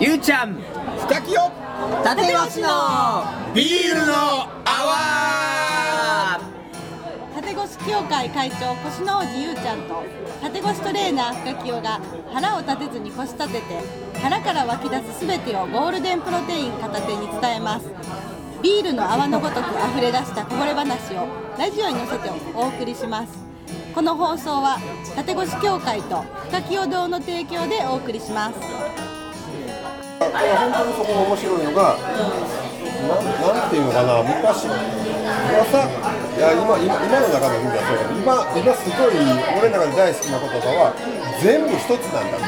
ゆうちゃん。深きよ立越の。ビールの泡。立越協会会長腰の王子ゆうちゃんと立越トレーナー深清が腹を立てずに腰立てて腹から湧き出す全てをゴールデンプロテイン片手に伝えます。ビールの泡のごとく溢れ出したこぼれ話をラジオに乗せてお送りします。この放送は立越協会と深清堂の提供でお送りします本当にそこが面白いのが、なんなんていうのかな、昔はさ、いや今今今の中で見たらそう今今すごい俺の中で大好きな言葉は全部一つなんだ。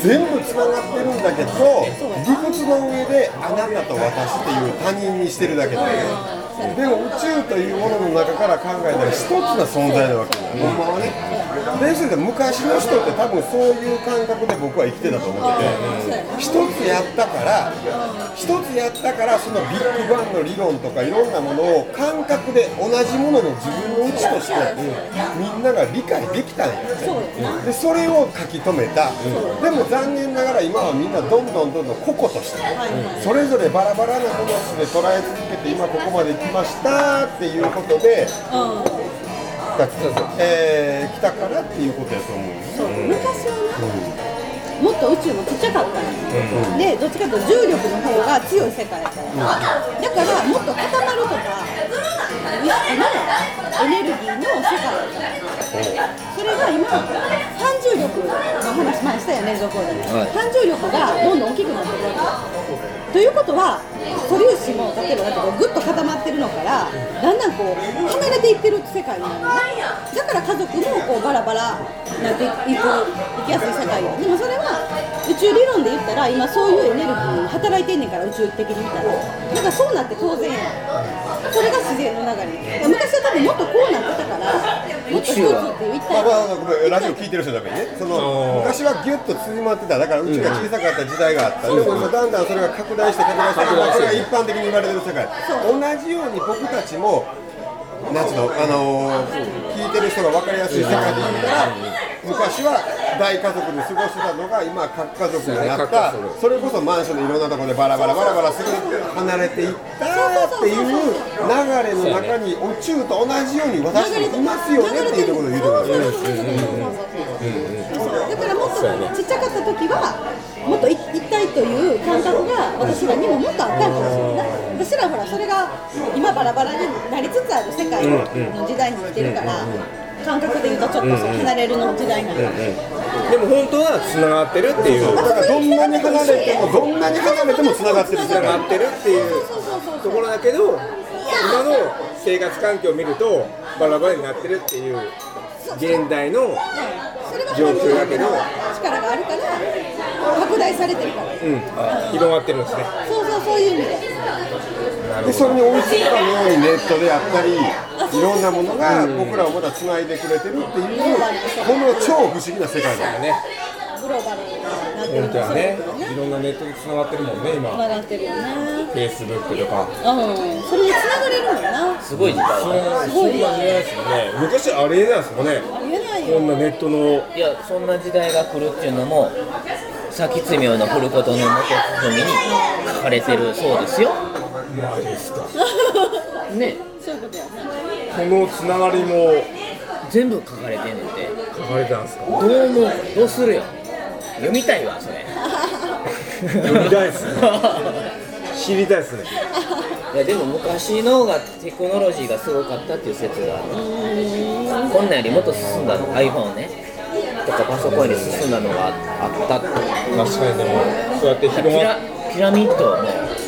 全部つながってるんだけど、理屈の上であなたと私っていう他人にしてるだけで。でも宇宙というものの中から考えたら一つの存在なわけよ、ほんまはね。でするに昔の人って多分そういう感覚で僕は生きてたと思ってて、一つやったから、一つやったからそのビッグバンの理論とかいろんなものを感覚で同じものの自分の内としてみんなが理解できたんやでそれを書き留めた、でも残念ながら今はみんなどんどんどんどん個々として、それぞれバラバラなもので捉え続けて今ここまで来ましたっていうことで、えー来たからっていうことやと思う。そう昔はな、もっと宇宙もちっちゃかったの、でどっちかというと重力の方が強い世界だったの、だからもっと固まるとかウィスキのエネルギーの世界それが今反重力の話前したよねどこで、はい。反重力がどんどん大きくなってくるということは素粒子も例えばだけどぐっと固まってるのからだんだんこう離れていってる世界になる。だから家族もこうバラバラなっていくいきやすい世界よ。でもそれは宇宙理論で言ったら今そういうエネルギー働いてんねんから宇宙的に見たら。だからそうなって当然やんそれが自然の流れ。昔は多分もっとこうなってたからもっと一つっていう一体まあまあ、ごめんラジオ聞いてる人のためにね、その昔はぎゅっと縮まってた、だから宇宙が小さかった時代があった、でも今、だんだんそれが拡大して、拡大して、拡大しれが一般的に言われてる世界、同じように僕たちも、なんつうの、あのー聞いてる人が分かりやすい世界で言ったら、昔は大家族で過ごしてたのが、今は各家族になった、それこそマンションのいろんなところでバラバラバラバラすぐ離れていったっていう流れの中に、宇宙と同じように私たちいますよねっていうところを言うてください。だからもっとちっちゃかった時はもっと一一体という私らにももっとあったんかもしれない。私らほらそれが今バラバラになりつつある世界の時代に生きてるから感覚で言うとちょっとそう離れるの時代なのでも本当は繋がってるっていう。だからどんなに離れても、どんなに離れても繋がってる世繋が界。ってるっていうところだけど今の生活環境を見るとバラバラになってるっていう現代のそれは状況だけど力があるから拡大されてるから。うん。広がってるんですね。そうそうそういう意味で。でそれに追いつくかのようにネットであったり、いろんなものが僕らをまだ繋いでくれてるっていう、この超不思議な世界だよね。グローバルになってる。本当はねいろんなネットで繋がってるもんね今。繋がってるよね。Facebook とか。うん。それで繋がれるもんな。すごい時代だすごい時代ですよね。昔ありえないですもんね。ありえないよこんなネットのいやそんな時代が来るっていうのも先津名の降ることの元文に書かれてるそうですよ。マジですか。ね。そういうことやな。このつながりも全部書かれてんねんて。書かれてたんですか？どう思う？どうするよ？読みたいわそれ。読みたいですね。知りたいですね。いやでも昔の方がテクノロジーがすごかったっていう説があるこんなんよりもっと進んだの iPhone ね。とかパソコンより進んだのがあったって確かにでもそうやってピ広がラピラミッドも。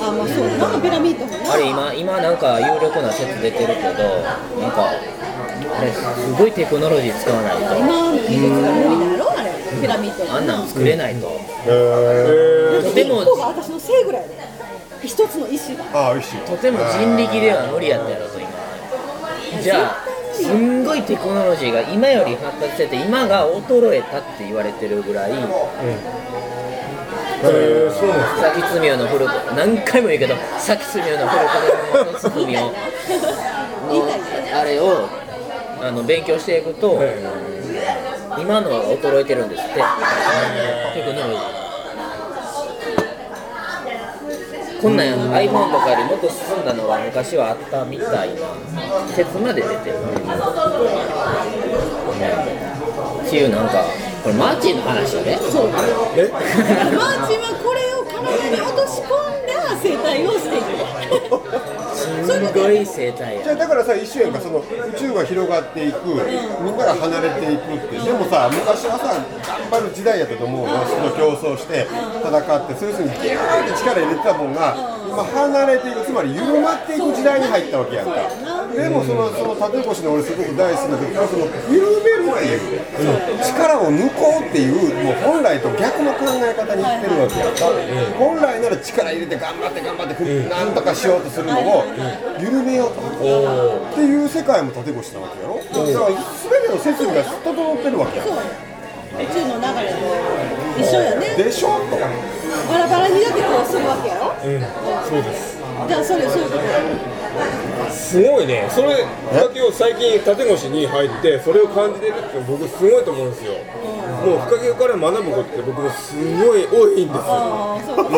あまあそうなんかピラミッドもね。あれ今今なんか有力な説出てるけどなんかあれすごいテクノロジー使わないと。今の技術が無理だろあれ。ピラミッド。あんなん作れないと。へとても一個が私のせいぐらいで一つの石が。ーああ、美味しい。とても人力では無理やったやろと今。じゃあすんごいテクノロジーが今より発達してて今が衰えたって言われてるぐらいへえそうなんです先の古何回も言うけど先津名の古子の元ツミをあれをあの勉強していくと今のは衰えてるんですって。テクノロジー。こんなんや iPhone とかよりもっと進んだのが昔はあったみたいな。説まで出てる。ね。っていうなんかこれマーチンの話やね。そう。え？マーチンはこれを体に落としすごい生態やじゃあだからさ一緒やんかその宇宙が広がっていくみんなが離れていくって。でもさ昔はさ頑張る時代やったと思うよその競争して戦ってそういうふうにギューって力入れてたもんが今離れていくつまり緩まっていく時代に入ったわけやんかでもそのその縦越しの俺すごく大好きな時はその緩めるっていう力を抜こうっていうもう本来と逆の考え方にいってるわけやんか。本来なら力入れて頑張って頑張ってなんとかしようとするのを緩めようと。っていう世界も縦越しなわけやろ。だから全ての設備が整ってるわけや宇宙の流れと一緒やね。でしょ？とバラバラにだってこうするわけやろ。うん。そうです。じゃあそれそういうことやすごいね。それだけを最近縦越しに入ってそれを感じてるって僕すごいと思うんですよ。もう深毛から学ぶことって僕もすごい多いんですよ。ううん。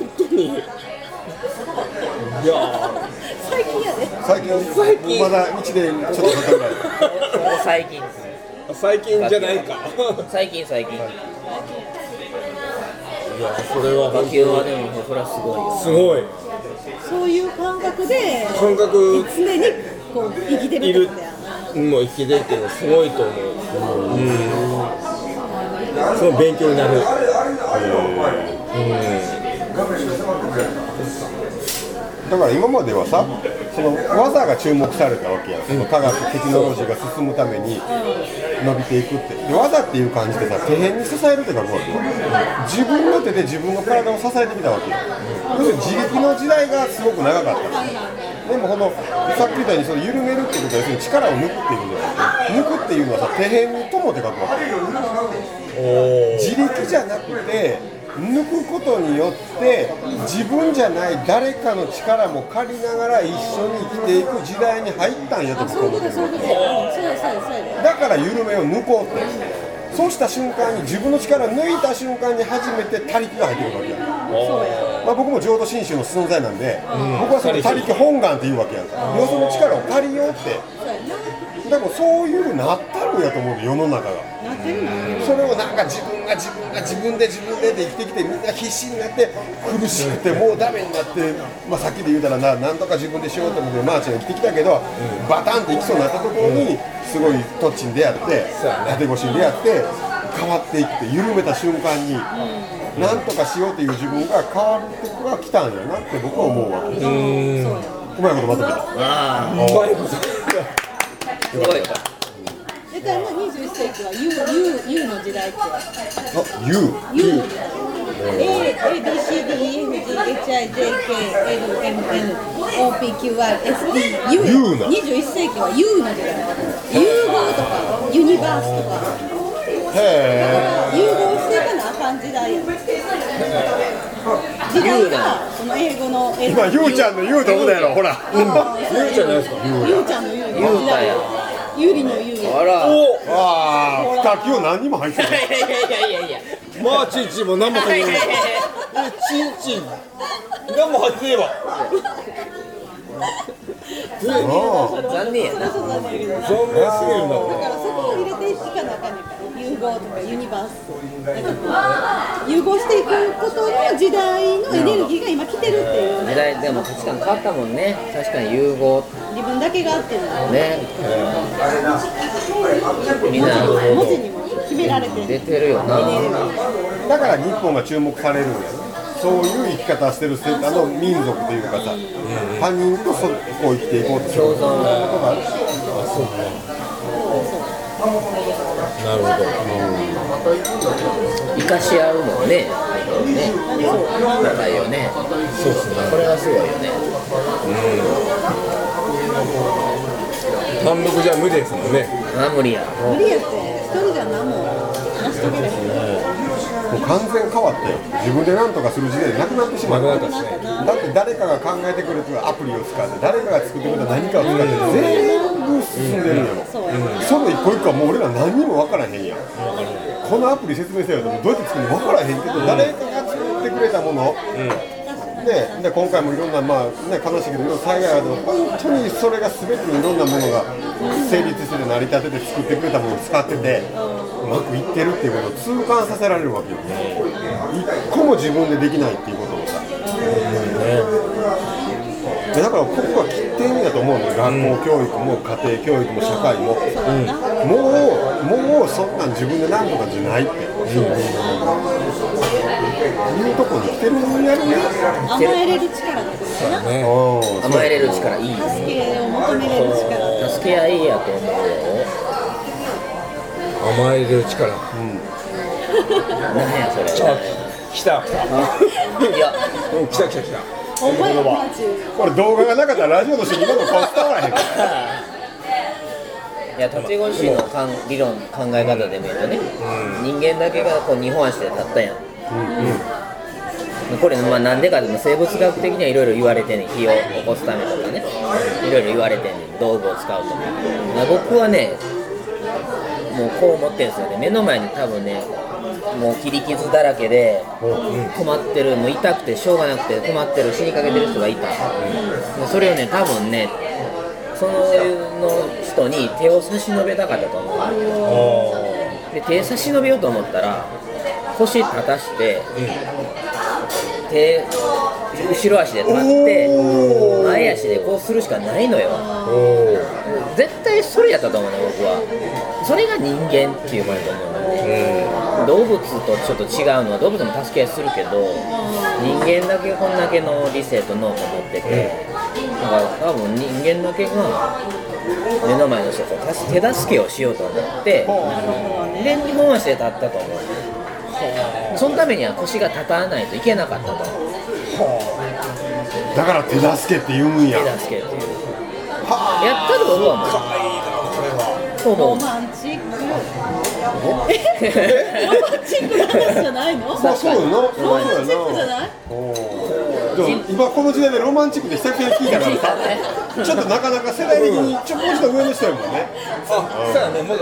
本当に。いや最近やで最近？最近。まだ1年ちょっと経ったぐらい最近ー最近じゃないか。最近最近。いやそれは野球はでもそれはすごいよ。すごいそういう感覚で感覚。常にこう生きてるってことやもう生きてるっていうのはすごいと思う。うん。その勉強になる。だから今まではさその技が注目されたわけやん、その科学テクノロジーが進むために伸びていくって。で技っていう感じでさ手辺に支えるって書くわけよ自分の手で自分の体を支えてきたわけよ要するに自力の時代がすごく長かった。でもこのさっき言ったようにその緩めるっていうことは要するに力を抜くっていうことだよね。抜くっていうのはさ手辺に友って書くわけよ自力じゃなくて抜くことによって自分じゃない誰かの力も借りながら一緒に生きていく時代に入ったんやと僕は思ってる。だから緩めを抜こうってそうした瞬間に自分の力を抜いた瞬間に初めて他力が入ってくるわけや。まあ、僕も浄土真宗の存在なんで、僕はその他力本願っていうわけやんか、よその力を借りようってでもそういうふうになったるんやと思うよ世の中が。なってるな。それをなんか自分が自分が自分で自分でで生きてきてみんな必死になって苦しくてもうダメになって、まあ、さっきで言うたらななんとか自分でしようと思ってマーチが生きてきたけど、バタンっていきそうになったところにすごいトッチに出会って縦越しに出会って変わっていって緩めた瞬間に、なんとかしようという自分が変わるとこが来たんやなって僕は思うわけ。そうやうまいことまとめた。あうまいこと。あすごい絶対もう21世紀は U, U, U の時代ってあ U U の時代 A, A, B, C, D, E, F, G, H, I, J, K, L, M, N, O, P, Q, R, S, T, U, U な21世紀は U の時代融合とかユニバースとかへえ融合していかなあかん時代や時代がその英語の英語今ゆうちゃんのゆうと思ったやろほらゆうじゃないですかゆうちゃんのゆうゆうたやゆりのゆうあら。お。ああ二木を何にも入ってない。いやいやいやいやまあちんちんも何も入ってない。えちんちん。何も入ってねえわ。残念やなそうなんだけどな。残念すぎるなだからそこを入れていかなあかんねんから融合とかユニバース。なんかこう融合していくことの時代のエネルギーが今来てるっていう。時代でも価値観変わったもんね。確かに融合。自分だけがあってるの。ね。みんな文字にも決められて。る出てるよな。だから日本が注目されるんやそういう生き方してるあの民族というかさ他人とそこを生きていこうとする共存。ことがあるなるほど。生かし合うもんねねそう仲いいよね。そうですね。これはすごいよね。単独じゃ無理ですもんね。あ無理や。無理やって一人じゃ何も成し遂げられへん。もう完全変わったよ自分で何とかする時代なくなってしまう。なくなったしねだって誰かが考えてくれてるアプリを使って誰かが作ってくれた何かを使って全部進ん。でるんやもんその一個一個はもう俺ら何にも分からへんやん。このアプリ説明せよとどうやって作るの分からへんけど誰かが作ってくれたもの。でで今回もいろんな、まあね、悲しいけどいろんな災害がある本当にそれが全てにいろんなものが成立してて成り立てて作ってくれたものを使っててうまくいってるっていうことを痛感させられるわけよ一個も自分でできないっていうことをさ。でだからここが起点だと思うのよ。学校教育も家庭教育も社会も、もうもうそんなん自分で何とかじゃないって、いうとこに来てるんやるね。甘えれる力ってことかなね。うん。甘えれる力いい助けを求めれる力。助け合いやと思うよ。甘える力。何やそれ。来た。いや。うん来た来た来たこれ動画がなかったらラジオとして今の顔伝わらへんから。いや縦越しのかん理論考え方で見るとね、人間だけがこう二本足で立ったやん、これまあなんでかでも生物学的にはいろいろ言われてんねん。火を起こすためとかね。いろいろ言われてんねん。道具を使うとまあ僕はねもうこう思ってるんですよね。目の前に多分ねもう切り傷だらけで困ってるもう痛くてしょうがなくて困ってる死にかけてる人がいた、でそれをね多分ねそのの人に手を差し伸べたかったと思う。で手差し伸べようと思ったら腰立たして、手後ろ足で立って前足でこうするしかないのよ。絶対それやったと思うの僕は。それが人間っていうものだと思うの、動物とちょっと違うのは動物も助け合いするけど人間だけこんだけの理性と脳を持っててだから多分人間だけが目の前の人と手助けをしようと思ってで日本足で立ったと思う。そのためには腰が立たないといけなかったと思う。だから手助けって言うんや。手助けっていう。やったと僕は思うそう思うえロマンチックな話じゃないの？まあそうよなそうロマンチックじゃないでも今この時代でロマンチックで久々に聞いたからさちょっとなかなか世代的にちょっともうちょっと上の人やもんね。あそうやねロ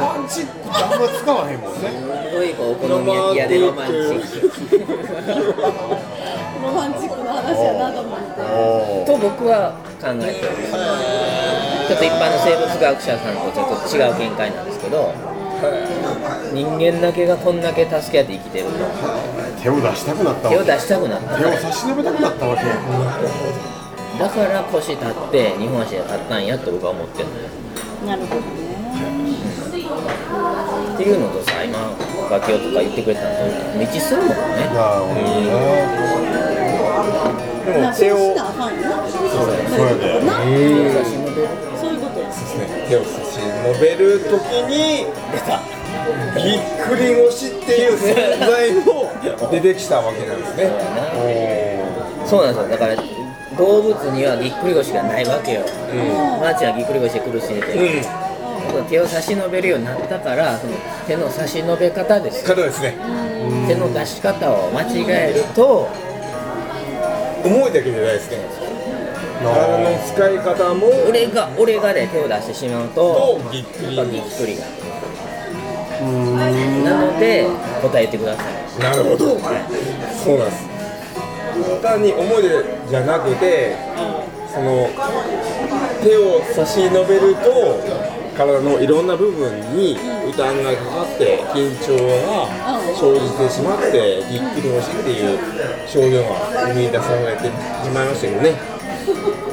マンチックってあんま使わへんもんね。すごいこうお好み焼き屋でロマンチック。ロマンチックな話やなと思って。と僕は考えておりますちょっと一般の生物学者さんとちょっと違う見解なんですけど人間だけがこんだけ助け合って生きてると。手を出したくなったわけ。手を出したくなった。手を差し伸べたくなったわけ。やだから腰立って日本足で立ったんやって僕は思ってるのよ。なるほどね。っていうのとさ今ガキオとか言ってくれたのと道するもんね。なるほどねでも手をそれでな手を差し伸べるそういうことや手を差し伸べるときに出たぎっくり腰っていう存在も出てきたわけなんですね。そうなんですよ。だから動物にはぎっくり腰がないわけよ、マーチンはぎっくり腰で苦しんでて、うん。手を差し伸べるようになったからその手の差し伸べ方です。よ方ですね。手の出し方を間違えると重いだけじゃないですね。体の使い方も。俺が俺がで手を出してしまうとぎっくりがなので答えてください。なるほど。そうなんです。単に重いじゃなくてその手を差し伸べると体のいろんな部分に負担がかかって緊張が生じてしまってぎっくり腰っていう症状が生み出されてしまいましたけどね。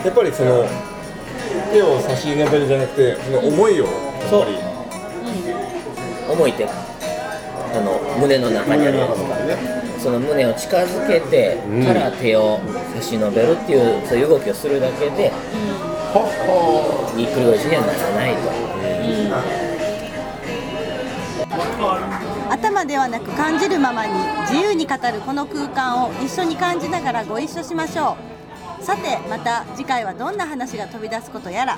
やっぱりその手を差し伸べるじゃなくてその思いをやっぱり重いってあの胸の中にある。かその胸を近づけてから手を差し伸べるっていうそういう動きをするだけでぎっくり腰にはならないと。頭ではなく感じるままに自由に語るこの空間を一緒に感じながらご一緒しましょう。さてまた次回はどんな話が飛び出すことやら